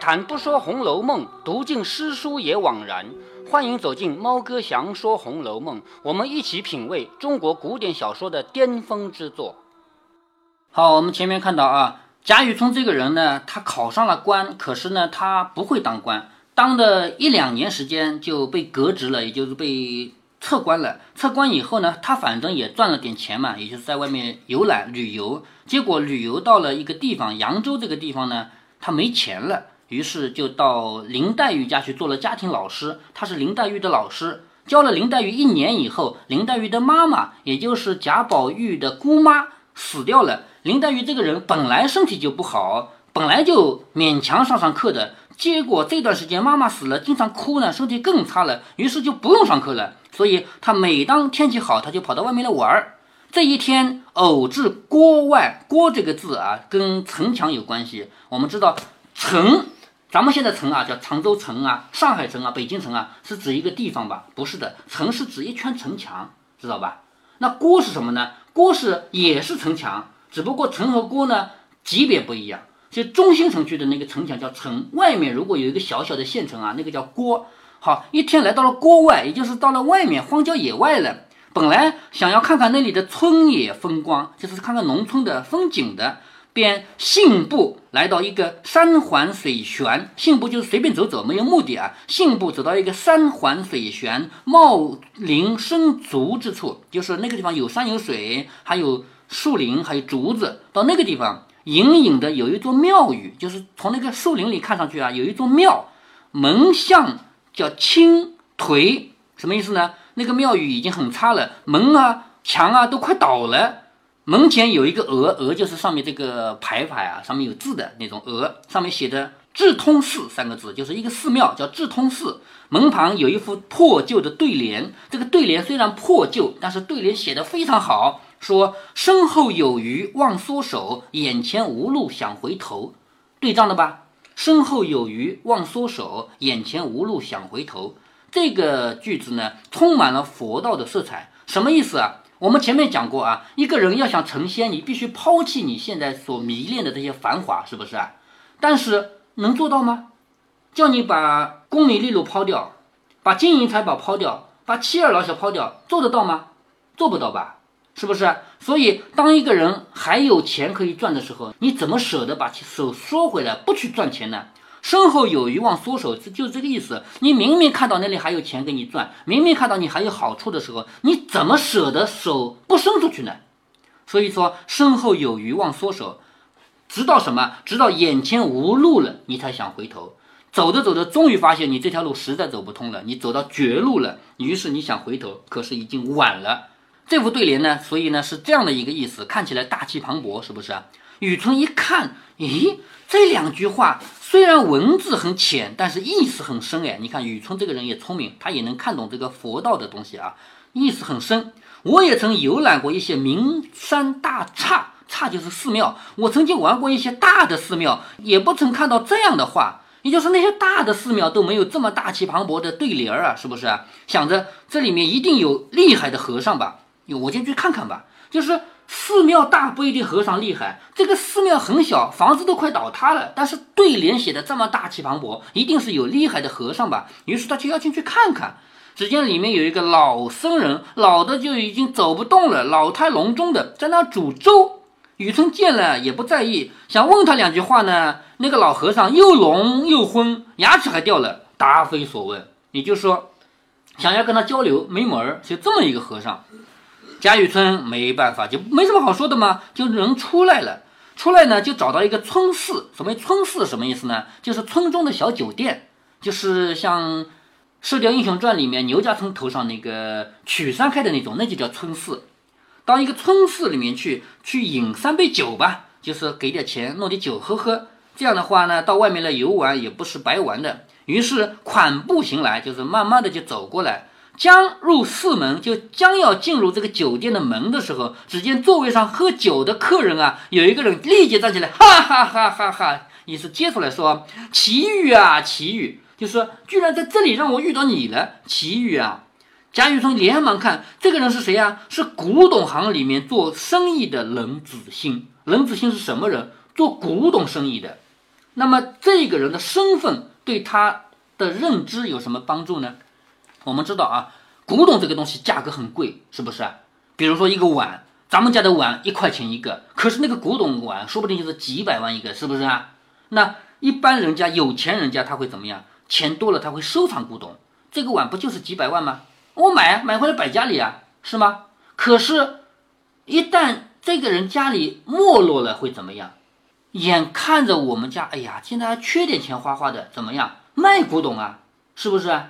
谈不说《红楼梦》，读尽诗书也枉然。欢迎走进猫哥祥说《红楼梦》，我们一起品味中国古典小说的巅峰之作。好，我们前面看到啊，贾雨村这个人呢，他考上了官，可是呢，他不会当官，当了一两年时间就被革职了，也就是被撤官了。撤官以后呢，他反正也赚了点钱嘛，也就是在外面游览旅游。结果旅游到了一个地方，扬州这个地方呢。他没钱了，于是就到林黛玉家去做了家庭老师。他是林黛玉的老师，教了林黛玉一年以后，林黛玉的妈妈，也就是贾宝玉的姑妈死掉了。林黛玉这个人本来身体就不好，本来就勉强上上课的，结果这段时间妈妈死了，经常哭呢，身体更差了，于是就不用上课了。所以他每当天气好，他就跑到外面来玩儿。这一天偶至郭外，郭这个字啊，跟城墙有关系。我们知道城，咱们现在城啊叫常州城啊、上海城啊、北京城啊，是指一个地方吧？不是的，城是指一圈城墙，知道吧？那郭是什么呢？郭是也是城墙，只不过城和郭呢级别不一样。就中心城区的那个城墙叫城，外面如果有一个小小的县城啊，那个叫郭。好，一天来到了郭外，也就是到了外面荒郊野外了。本来想要看看那里的村野风光，就是看看农村的风景的，便信步来到一个山环水旋。信步就是随便走走，没有目的啊。信步走到一个山环水旋、茂林生竹之处，就是那个地方有山有水，还有树林，还有竹子。到那个地方，隐隐的有一座庙宇，就是从那个树林里看上去啊，有一座庙，门向叫青颓，什么意思呢？那个庙宇已经很差了，门啊、墙啊都快倒了。门前有一个额，额就是上面这个牌牌啊，上面有字的那种额，上面写着“智通寺”三个字，就是一个寺庙，叫智通寺。门旁有一副破旧的对联，这个对联虽然破旧，但是对联写的非常好，说“身后有余忘缩手，眼前无路想回头”，对仗的吧？“身后有余忘缩手，眼前无路想回头”。这个句子呢，充满了佛道的色彩，什么意思啊？我们前面讲过啊，一个人要想成仙，你必须抛弃你现在所迷恋的这些繁华，是不是啊？但是能做到吗？叫你把功名利禄抛掉，把金银财宝抛掉，把妻儿老小抛掉，做得到吗？做不到吧？是不是？所以，当一个人还有钱可以赚的时候，你怎么舍得把手缩回来，不去赚钱呢？身后有余忘缩手，就这个意思。你明明看到那里还有钱给你赚，明明看到你还有好处的时候，你怎么舍得手不伸出去呢？所以说，身后有余忘缩手，直到什么？直到眼前无路了，你才想回头。走着走着，终于发现你这条路实在走不通了，你走到绝路了。于是你想回头，可是已经晚了。这副对联呢，所以呢是这样的一个意思，看起来大气磅礴，是不是？雨村一看，咦，这两句话。虽然文字很浅，但是意思很深哎！你看雨村这个人也聪明，他也能看懂这个佛道的东西啊，意思很深。我也曾游览过一些名山大刹，刹就是寺庙。我曾经玩过一些大的寺庙，也不曾看到这样的话。也就是那些大的寺庙都没有这么大气磅礴的对联儿啊，是不是？想着这里面一定有厉害的和尚吧？我进去看看吧。就是。寺庙大不一定和尚厉害，这个寺庙很小，房子都快倒塌了，但是对联写的这么大气磅礴，一定是有厉害的和尚吧？于是他就要进去看看。只见里面有一个老僧人，老的就已经走不动了，老态龙钟的在那煮粥。雨村见了也不在意，想问他两句话呢，那个老和尚又聋又昏，牙齿还掉了，答非所问。也就说，想要跟他交流没门儿，就这么一个和尚。贾雨村没办法，就没什么好说的嘛，就人出来了。出来呢，就找到一个村寺。什么村寺？什么意思呢？就是村中的小酒店，就是像《射雕英雄传》里面牛家村头上那个曲山开的那种，那就叫村寺。到一个村寺里面去，去饮三杯酒吧，就是给点钱弄点酒喝喝。这样的话呢，到外面来游玩也不是白玩的。于是款步行来，就是慢慢的就走过来。将入寺门，就将要进入这个酒店的门的时候，只见座位上喝酒的客人啊，有一个人立即站起来，哈哈哈哈哈，意思接出来说：“奇遇啊，奇遇！”就说居然在这里让我遇到你了，奇遇啊！贾雨村连忙看这个人是谁呀？是古董行里面做生意的冷子兴。冷子兴是什么人？做古董生意的。那么这个人的身份对他的认知有什么帮助呢？我们知道啊，古董这个东西价格很贵，是不是？比如说一个碗，咱们家的碗一块钱一个，可是那个古董碗说不定就是几百万一个，是不是啊？那一般人家有钱人家他会怎么样？钱多了他会收藏古董，这个碗不就是几百万吗？我买买回来摆家里啊，是吗？可是，一旦这个人家里没落了，会怎么样？眼看着我们家，哎呀，现在还缺点钱花花的，怎么样？卖古董啊，是不是？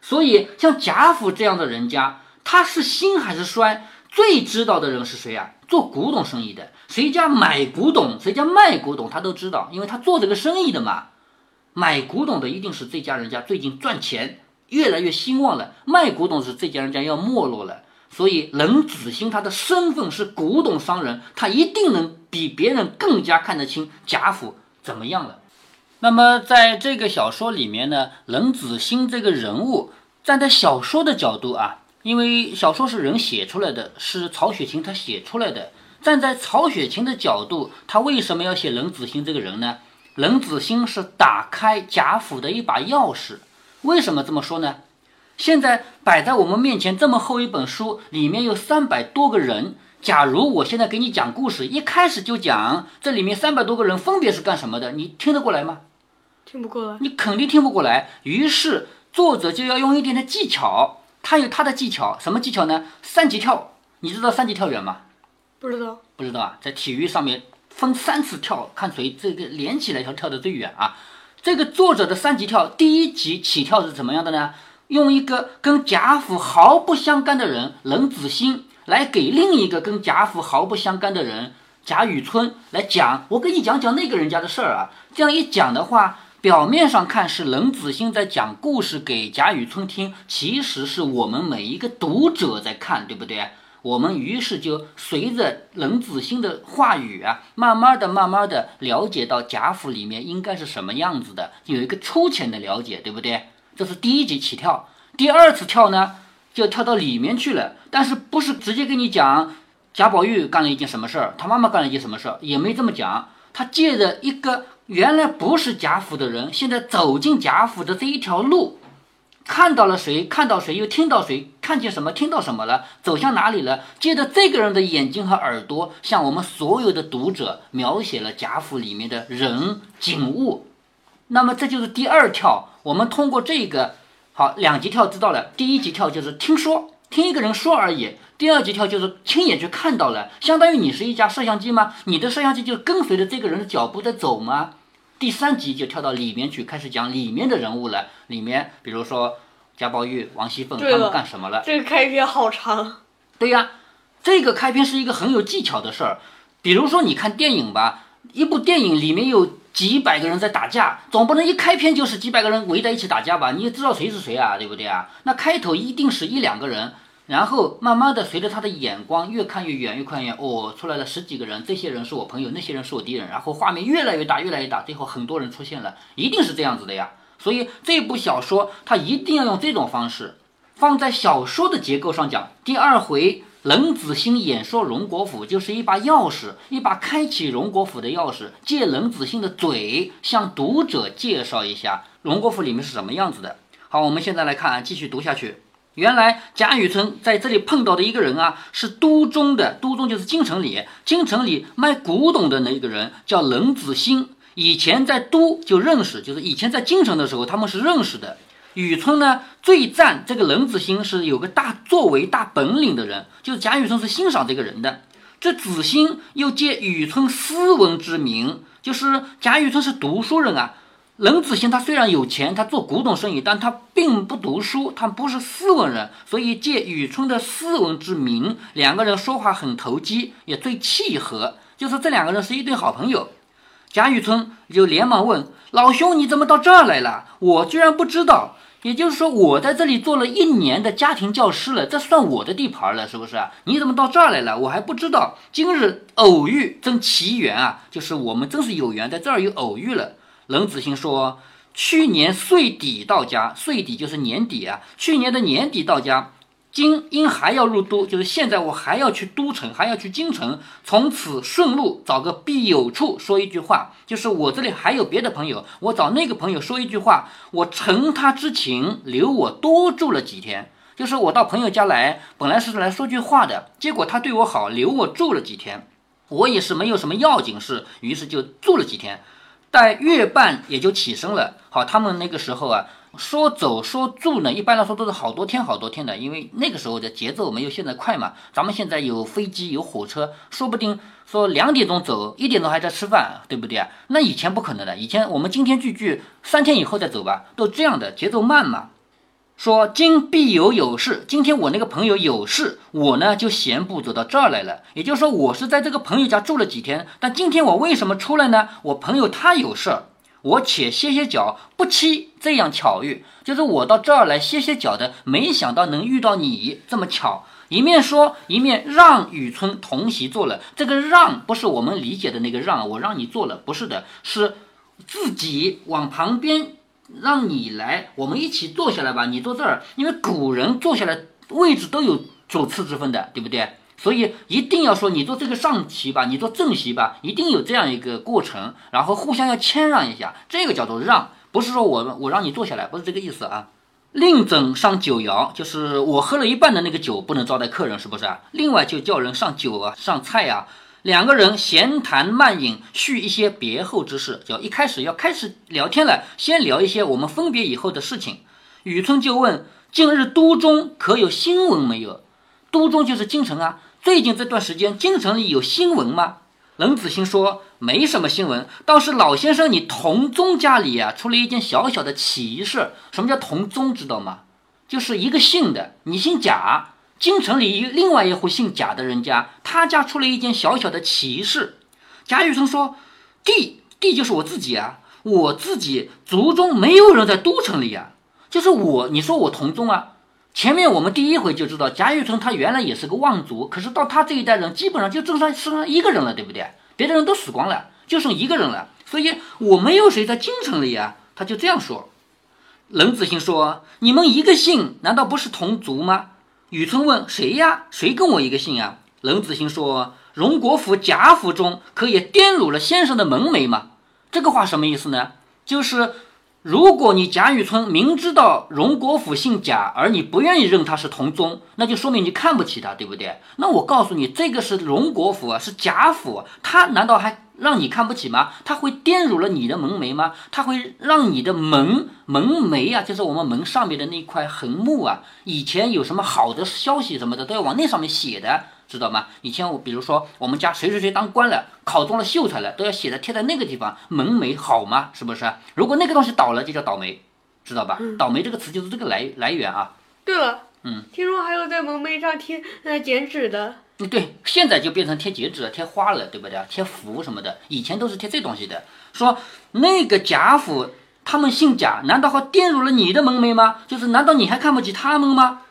所以像贾府这样的人家，他是兴还是衰？最知道的人是谁啊？做古董生意的，谁家买古董，谁家卖古董，他都知道，因为他做这个生意的嘛。买古董的一定是这家人家最近赚钱越来越兴旺了，卖古董是这家人家要没落了。所以冷子兴他的身份是古董商人，他一定能比别人更加看得清贾府怎么样了。那么在这个小说里面呢，冷子兴这个人物站在小说的角度啊。因为小说是人写出来的，是曹雪芹他写出来的。站在曹雪芹的角度，他为什么要写冷子兴这个人呢？冷子兴是打开贾府的一把钥匙。为什么这么说呢？现在摆在我们面前这么厚一本书，里面有三百多个人。假如我现在给你讲故事，一开始就讲这里面三百多个人分别是干什么的，你听得过来吗？听不过来。你肯定听不过来。于是作者就要用一点的技巧。他有他的技巧，什么技巧呢？三级跳，你知道三级跳远吗？不知道，不知道啊，在体育上面分三次跳，看谁这个连起来跳跳得最远啊。这个作者的三级跳，第一级起跳是怎么样的呢？用一个跟贾府毫不相干的人冷子兴来给另一个跟贾府毫不相干的人贾雨村来讲，我跟你讲讲那个人家的事儿啊。这样一讲的话。表面上看是冷子兴在讲故事给贾雨村听，其实是我们每一个读者在看，对不对？我们于是就随着冷子兴的话语啊，慢慢的、慢慢的了解到贾府里面应该是什么样子的，有一个粗浅的了解，对不对？这是第一集起跳，第二次跳呢，就跳到里面去了，但是不是直接跟你讲贾宝玉干了一件什么事儿，他妈妈干了一件什么事儿，也没这么讲，他借着一个。原来不是贾府的人，现在走进贾府的这一条路，看到了谁？看到谁？又听到谁？看见什么？听到什么了？走向哪里了？借着这个人的眼睛和耳朵，向我们所有的读者描写了贾府里面的人景物。那么这就是第二跳，我们通过这个好两级跳知道了。第一级跳就是听说，听一个人说而已。第二级跳就是亲眼去看到了，相当于你是一架摄像机吗？你的摄像机就跟随着这个人的脚步在走吗？第三集就跳到里面去，开始讲里面的人物了。里面比如说贾宝玉、王熙凤他们干什么了？这个开篇好长。对呀，这个开篇是一个很有技巧的事儿。比如说你看电影吧，一部电影里面有几百个人在打架，总不能一开篇就是几百个人围在一起打架吧？你也知道谁是谁啊，对不对啊？那开头一定是一两个人。然后慢慢的，随着他的眼光越看越远，越看越远，哦，出来了十几个人，这些人是我朋友，那些人是我敌人。然后画面越来越大，越来越大，最后很多人出现了，一定是这样子的呀。所以这部小说它一定要用这种方式，放在小说的结构上讲。第二回冷子兴演说荣国府，就是一把钥匙，一把开启荣国府的钥匙，借冷子兴的嘴向读者介绍一下荣国府里面是什么样子的。好，我们现在来看，继续读下去。原来贾雨村在这里碰到的一个人啊，是都中的，都中就是京城里，京城里卖古董的那个人叫冷子兴。以前在都就认识，就是以前在京城的时候他们是认识的。雨村呢最赞这个冷子兴是有个大作为、大本领的人，就是贾雨村是欣赏这个人的。这子兴又借雨村斯文之名，就是贾雨村是读书人啊。冷子兴他虽然有钱，他做古董生意，但他并不读书，他不是斯文人，所以借雨村的斯文之名，两个人说话很投机，也最契合，就是这两个人是一对好朋友。贾雨村就连忙问老兄：“你怎么到这儿来了？我居然不知道。也就是说，我在这里做了一年的家庭教师了，这算我的地盘了，是不是？你怎么到这儿来了？我还不知道。今日偶遇，真奇缘啊！就是我们真是有缘，在这儿又偶遇了。”冷子兴说：“去年岁底到家，岁底就是年底啊。去年的年底到家，今因还要入都，就是现在我还要去都城，还要去京城，从此顺路找个必有处说一句话，就是我这里还有别的朋友，我找那个朋友说一句话，我承他之情，留我多住了几天。就是我到朋友家来，本来是来说句话的，结果他对我好，留我住了几天，我也是没有什么要紧事，于是就住了几天。在月半也就起身了。好，他们那个时候啊，说走说住呢，一般来说都是好多天好多天的，因为那个时候的节奏没有现在快嘛。咱们现在有飞机有火车，说不定说两点钟走，一点钟还在吃饭，对不对啊？那以前不可能的，以前我们今天聚聚，三天以后再走吧，都这样的节奏慢嘛。说今必有有事，今天我那个朋友有事，我呢就闲步走到这儿来了。也就是说，我是在这个朋友家住了几天，但今天我为什么出来呢？我朋友他有事儿，我且歇歇脚，不期这样巧遇，就是我到这儿来歇歇脚的，没想到能遇到你这么巧。一面说，一面让雨村同席坐了。这个让不是我们理解的那个让，我让你坐了，不是的，是自己往旁边。让你来，我们一起坐下来吧。你坐这儿，因为古人坐下来位置都有主次之分的，对不对？所以一定要说你坐这个上席吧，你坐正席吧，一定有这样一个过程，然后互相要谦让一下，这个叫做让，不是说我我让你坐下来，不是这个意思啊。另整上酒肴，就是我喝了一半的那个酒不能招待客人，是不是？另外就叫人上酒啊，上菜啊。两个人闲谈慢饮，叙一些别后之事，就一开始要开始聊天了，先聊一些我们分别以后的事情。雨村就问：近日都中可有新闻没有？都中就是京城啊，最近这段时间京城里有新闻吗？冷子兴说：没什么新闻，倒是老先生你同宗家里啊出了一件小小的奇事。什么叫同宗？知道吗？就是一个姓的，你姓贾。京城里另外一户姓贾的人家，他家出了一件小小的奇事。贾雨村说：“弟弟就是我自己啊，我自己族中没有人在都城里啊，就是我。你说我同宗啊？前面我们第一回就知道，贾雨村他原来也是个望族，可是到他这一代人，基本上就剩剩上一个人了，对不对？别的人都死光了，就剩一个人了。所以我没有谁在京城里啊。”他就这样说。冷子兴说：“你们一个姓，难道不是同族吗？”雨村问：“谁呀？谁跟我一个姓啊？”冷子兴说：“荣国府贾府中，可也颠辱了先生的门楣吗？”这个话什么意思呢？就是如果你贾雨村明知道荣国府姓贾，而你不愿意认他是同宗，那就说明你看不起他，对不对？那我告诉你，这个是荣国府啊，是贾府，他难道还？让你看不起吗？他会玷辱了你的门楣吗？他会让你的门门楣啊，就是我们门上面的那块横木啊，以前有什么好的消息什么的都要往那上面写的，知道吗？以前我比如说我们家谁谁谁当官了，考中了秀才了，都要写的贴在那个地方，门楣好吗？是不是？如果那个东西倒了，就叫倒霉，知道吧？倒霉这个词就是这个来来源啊。对了，嗯，听说还有在门楣上贴呃剪纸的。嗯对，现在就变成贴剪纸、贴花了，对不对？贴符什么的，以前都是贴这东西的。说那个贾府，他们姓贾，难道还玷辱了你的门楣吗？就是难道你还看不起他们吗？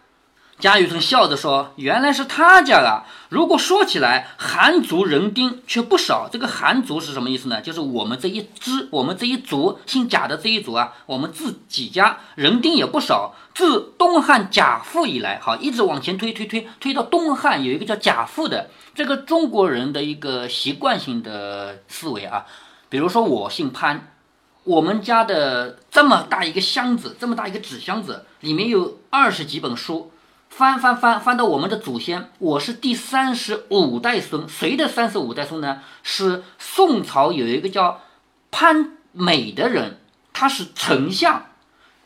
贾雨村笑着说：“原来是他家啊！如果说起来，韩族人丁却不少。这个韩族是什么意思呢？就是我们这一支，我们这一族姓贾的这一族啊，我们自己家人丁也不少。自东汉贾父以来，好，一直往前推推推推到东汉，有一个叫贾父的，这个中国人的一个习惯性的思维啊。比如说我姓潘，我们家的这么大一个箱子，这么大一个纸箱子，里面有二十几本书。”翻翻翻翻到我们的祖先，我是第三十五代孙，谁的三十五代孙呢？是宋朝有一个叫潘美的人，他是丞相，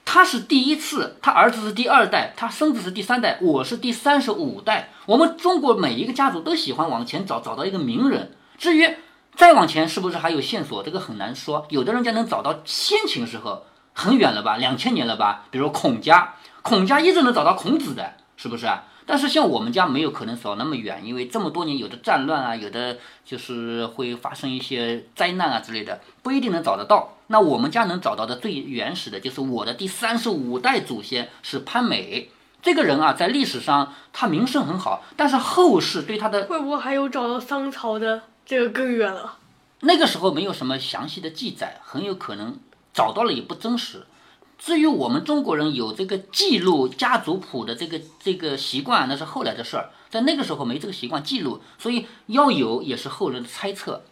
他是第一次，他儿子是第二代，他孙子是第三代，我是第三十五代。我们中国每一个家族都喜欢往前找，找到一个名人。至于再往前是不是还有线索，这个很难说。有的人家能找到先秦时候，很远了吧，两千年了吧？比如孔家，孔家一直能找到孔子的。是不是啊？但是像我们家没有可能走那么远，因为这么多年有的战乱啊，有的就是会发生一些灾难啊之类的，不一定能找得到。那我们家能找到的最原始的就是我的第三十五代祖先是潘美这个人啊，在历史上他名声很好，但是后世对他的会不会还有找到商朝的这个更远了？那个时候没有什么详细的记载，很有可能找到了也不真实。至于我们中国人有这个记录家族谱的这个这个习惯，那是后来的事儿，在那个时候没这个习惯记录，所以要有也是后人的猜测。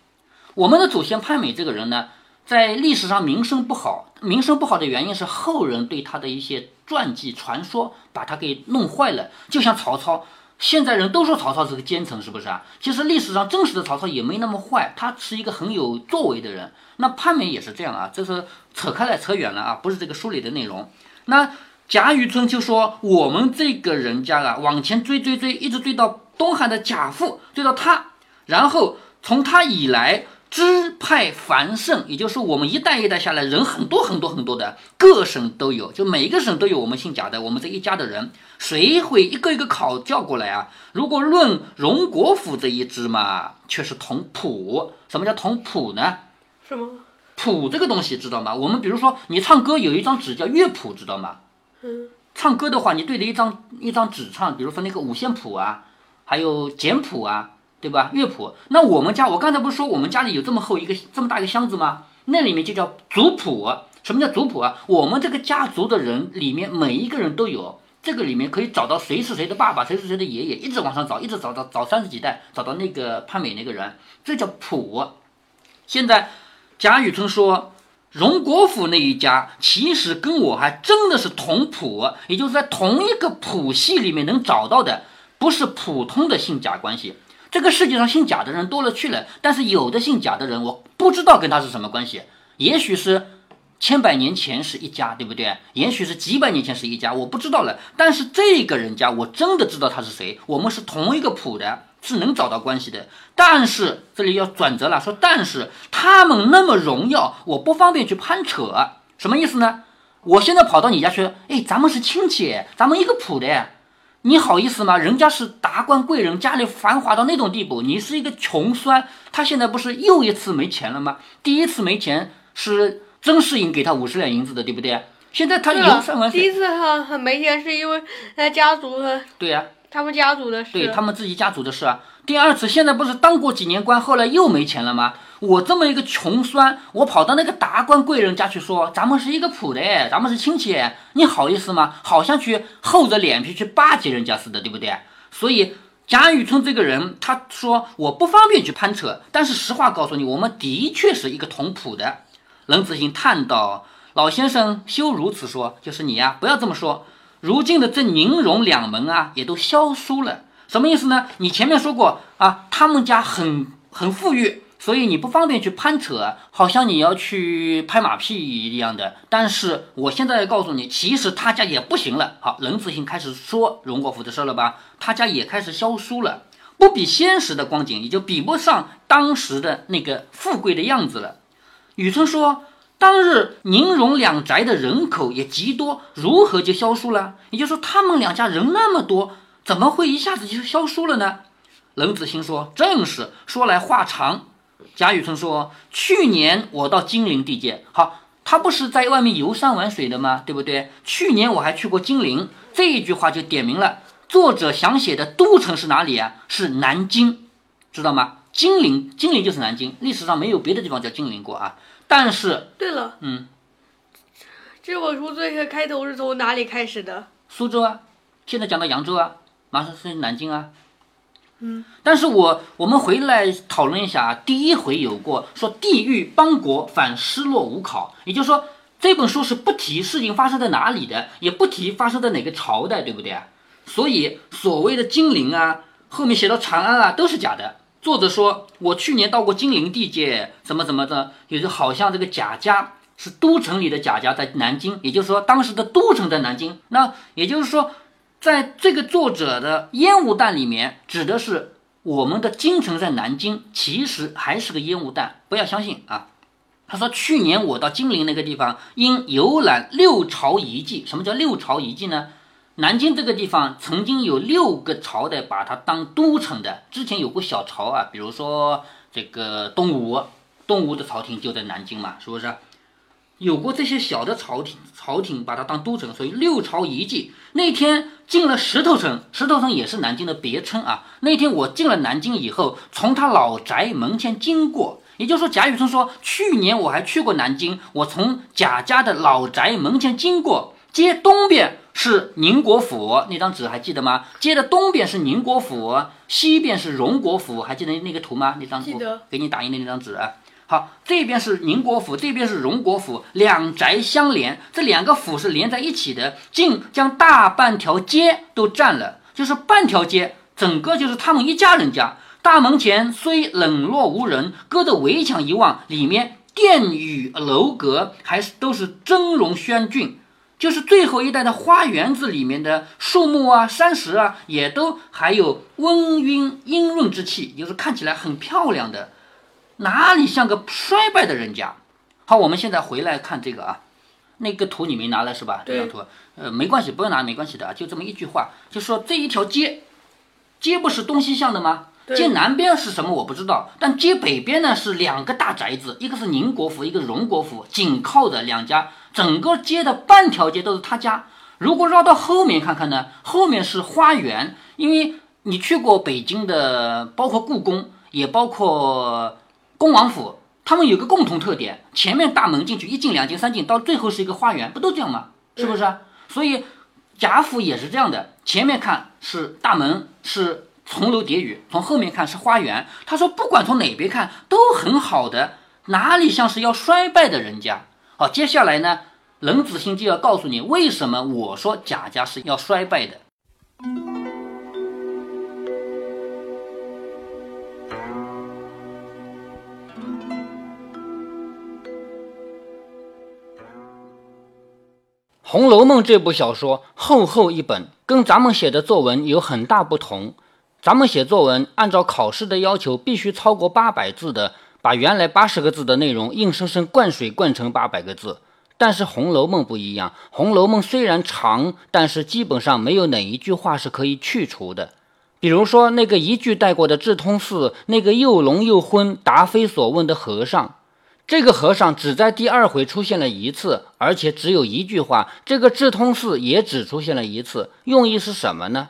我们的祖先潘美这个人呢，在历史上名声不好，名声不好的原因是后人对他的一些传记传说把他给弄坏了，就像曹操。现在人都说曹操是个奸臣，是不是啊？其实历史上真实的曹操也没那么坏，他是一个很有作为的人。那潘美也是这样啊，这是扯开来扯远了啊，不是这个书里的内容。那贾雨村就说我们这个人家啊，往前追追追，一直追到东汉的贾父，追到他，然后从他以来。支派繁盛，也就是我们一代一代下来，人很多很多很多的，各省都有，就每一个省都有我们姓贾的，我们这一家的人，谁会一个一个考叫过来啊？如果论荣国府这一支嘛，却是同谱。什么叫同谱呢？什么？谱这个东西知道吗？我们比如说你唱歌有一张纸叫乐谱，知道吗？嗯。唱歌的话，你对着一张一张纸唱，比如说那个五线谱啊，还有简谱啊。对吧？乐谱。那我们家，我刚才不是说我们家里有这么厚一个这么大一个箱子吗？那里面就叫族谱。什么叫族谱啊？我们这个家族的人里面每一个人都有，这个里面可以找到谁是谁的爸爸，谁是谁的爷爷，一直往上找，一直找到找三十几代，找到那个潘美那个人，这叫谱。现在贾雨村说，荣国府那一家其实跟我还真的是同谱，也就是在同一个谱系里面能找到的，不是普通的姓贾关系。这个世界上姓贾的人多了去了，但是有的姓贾的人，我不知道跟他是什么关系。也许是千百年前是一家，对不对？也许是几百年前是一家，我不知道了。但是这个人家，我真的知道他是谁。我们是同一个谱的，是能找到关系的。但是这里要转折了，说但是他们那么荣耀，我不方便去攀扯。什么意思呢？我现在跑到你家去，哎，咱们是亲戚，咱们一个谱的。你好意思吗？人家是达官贵人，家里繁华到那种地步，你是一个穷酸。他现在不是又一次没钱了吗？第一次没钱是曾世隐给他五十两银子的，对不对？现在他游山玩水。第一次哈没钱是因为他家族对呀。他们家族的事，对他们自己家族的事啊。第二次，现在不是当过几年官，后来又没钱了吗？我这么一个穷酸，我跑到那个达官贵人家去说，咱们是一个谱的，咱们是亲戚，你好意思吗？好像去厚着脸皮去巴结人家似的，对不对？所以贾雨村这个人，他说我不方便去攀扯，但是实话告诉你，我们的确是一个同谱的。冷子兴叹道：“老先生休如此说，就是你呀，不要这么说。”如今的这宁荣两门啊，也都消疏了，什么意思呢？你前面说过啊，他们家很很富裕，所以你不方便去攀扯，好像你要去拍马屁一样的。但是我现在告诉你，其实他家也不行了。好，冷子兴开始说荣国府的事了吧？他家也开始消疏了，不比先时的光景，也就比不上当时的那个富贵的样子了。雨村说。当日宁荣两宅的人口也极多，如何就消疏了？也就是说，他们两家人那么多，怎么会一下子就消疏了呢？冷子兴说：“正是。”说来话长。贾雨村说：“去年我到金陵地界，好，他不是在外面游山玩水的吗？对不对？去年我还去过金陵，这一句话就点明了作者想写的都城是哪里啊？是南京，知道吗？金陵，金陵就是南京，历史上没有别的地方叫金陵过啊。”但是，对了，嗯，这本书最开头是从哪里开始的？苏州啊，现在讲到扬州啊，马上是南京啊，嗯。但是我我们回来讨论一下啊，第一回有过说地域邦国反失落无考，也就是说这本书是不提事情发生在哪里的，也不提发生在哪个朝代，对不对啊？所以所谓的金陵啊，后面写到长安啊，都是假的。作者说：“我去年到过金陵地界，什么什么的，也就好像这个贾家是都城里的贾家在南京，也就是说当时的都城在南京。那也就是说，在这个作者的烟雾弹里面，指的是我们的京城在南京，其实还是个烟雾弹，不要相信啊。”他说：“去年我到金陵那个地方，因游览六朝遗迹。什么叫六朝遗迹呢？”南京这个地方曾经有六个朝代把它当都城的，之前有过小朝啊，比如说这个东吴，东吴的朝廷就在南京嘛，是不是？有过这些小的朝廷，朝廷把它当都城，所以六朝遗迹。那天进了石头城，石头城也是南京的别称啊。那天我进了南京以后，从他老宅门前经过，也就是说，贾雨村说，去年我还去过南京，我从贾家的老宅门前经过，街东边是宁国府，那张纸还记得吗？街的东边是宁国府，西边是荣国府，还记得那个图吗？那张记得，给你打印的那张纸。好，这边是宁国府，这边是荣国府，两宅相连，这两个府是连在一起的，竟将大半条街都占了，就是半条街，整个就是他们一家人家。大门前虽冷落无人，隔着围墙一望，里面殿宇楼阁还是都是峥嵘轩峻，就是最后一代的花园子里面的树木啊、山石啊，也都还有温晕阴润之气，就是看起来很漂亮的。哪里像个衰败的人家？好，我们现在回来看这个啊，那个图你没拿来是吧？这张图，呃，没关系，不用拿，没关系的啊，就这么一句话，就说这一条街，街不是东西向的吗？街南边是什么我不知道，但街北边呢是两个大宅子，一个是宁国府，一个荣国府，紧靠着两家，整个街的半条街都是他家。如果绕到后面看看呢，后面是花园，因为你去过北京的，包括故宫，也包括。恭王府，他们有个共同特点，前面大门进去一进两进三进，到最后是一个花园，不都这样吗？是不是？所以贾府也是这样的，前面看是大门，是重楼叠宇，从后面看是花园。他说，不管从哪边看都很好的，哪里像是要衰败的人家？好，接下来呢，冷子兴就要告诉你为什么我说贾家是要衰败的。《红楼梦》这部小说厚厚一本，跟咱们写的作文有很大不同。咱们写作文按照考试的要求，必须超过八百字的，把原来八十个字的内容硬生生灌水灌成八百个字。但是《红楼梦》不一样，《红楼梦》虽然长，但是基本上没有哪一句话是可以去除的。比如说那个一句带过的智通寺，那个又聋又昏、答非所问的和尚。这个和尚只在第二回出现了一次，而且只有一句话。这个智通寺也只出现了一次，用意是什么呢？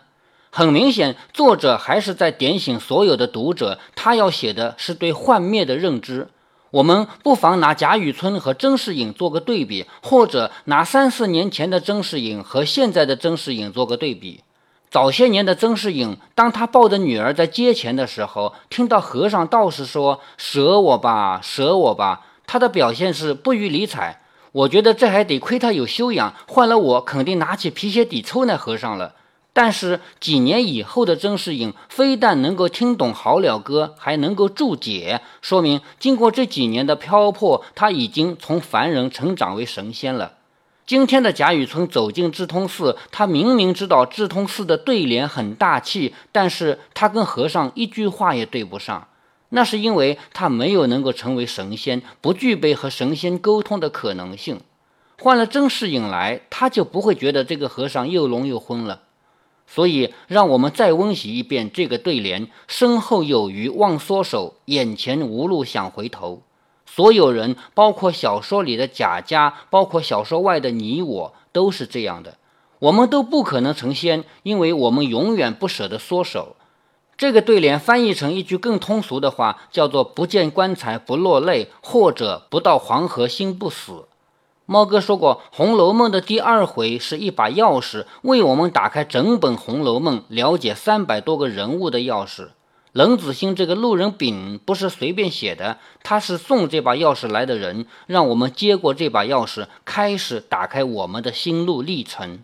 很明显，作者还是在点醒所有的读者，他要写的是对幻灭的认知。我们不妨拿贾雨村和甄士隐做个对比，或者拿三四年前的甄士隐和现在的甄士隐做个对比。早些年的曾士隐，当他抱着女儿在街前的时候，听到和尚道士说“舍我吧，舍我吧”，他的表现是不予理睬。我觉得这还得亏他有修养，换了我肯定拿起皮鞋底抽那和尚了。但是几年以后的曾士隐，非但能够听懂好了歌，还能够注解，说明经过这几年的漂泊，他已经从凡人成长为神仙了。今天的贾雨村走进智通寺，他明明知道智通寺的对联很大气，但是他跟和尚一句话也对不上。那是因为他没有能够成为神仙，不具备和神仙沟通的可能性。换了甄士隐来，他就不会觉得这个和尚又聋又昏了。所以，让我们再温习一遍这个对联：身后有余忘缩手，眼前无路想回头。所有人，包括小说里的贾家，包括小说外的你我，都是这样的。我们都不可能成仙，因为我们永远不舍得缩手。这个对联翻译成一句更通俗的话，叫做“不见棺材不落泪”，或者“不到黄河心不死”。猫哥说过，《红楼梦》的第二回是一把钥匙，为我们打开整本《红楼梦》，了解三百多个人物的钥匙。冷子兴这个路人丙不是随便写的，他是送这把钥匙来的人，让我们接过这把钥匙，开始打开我们的心路历程。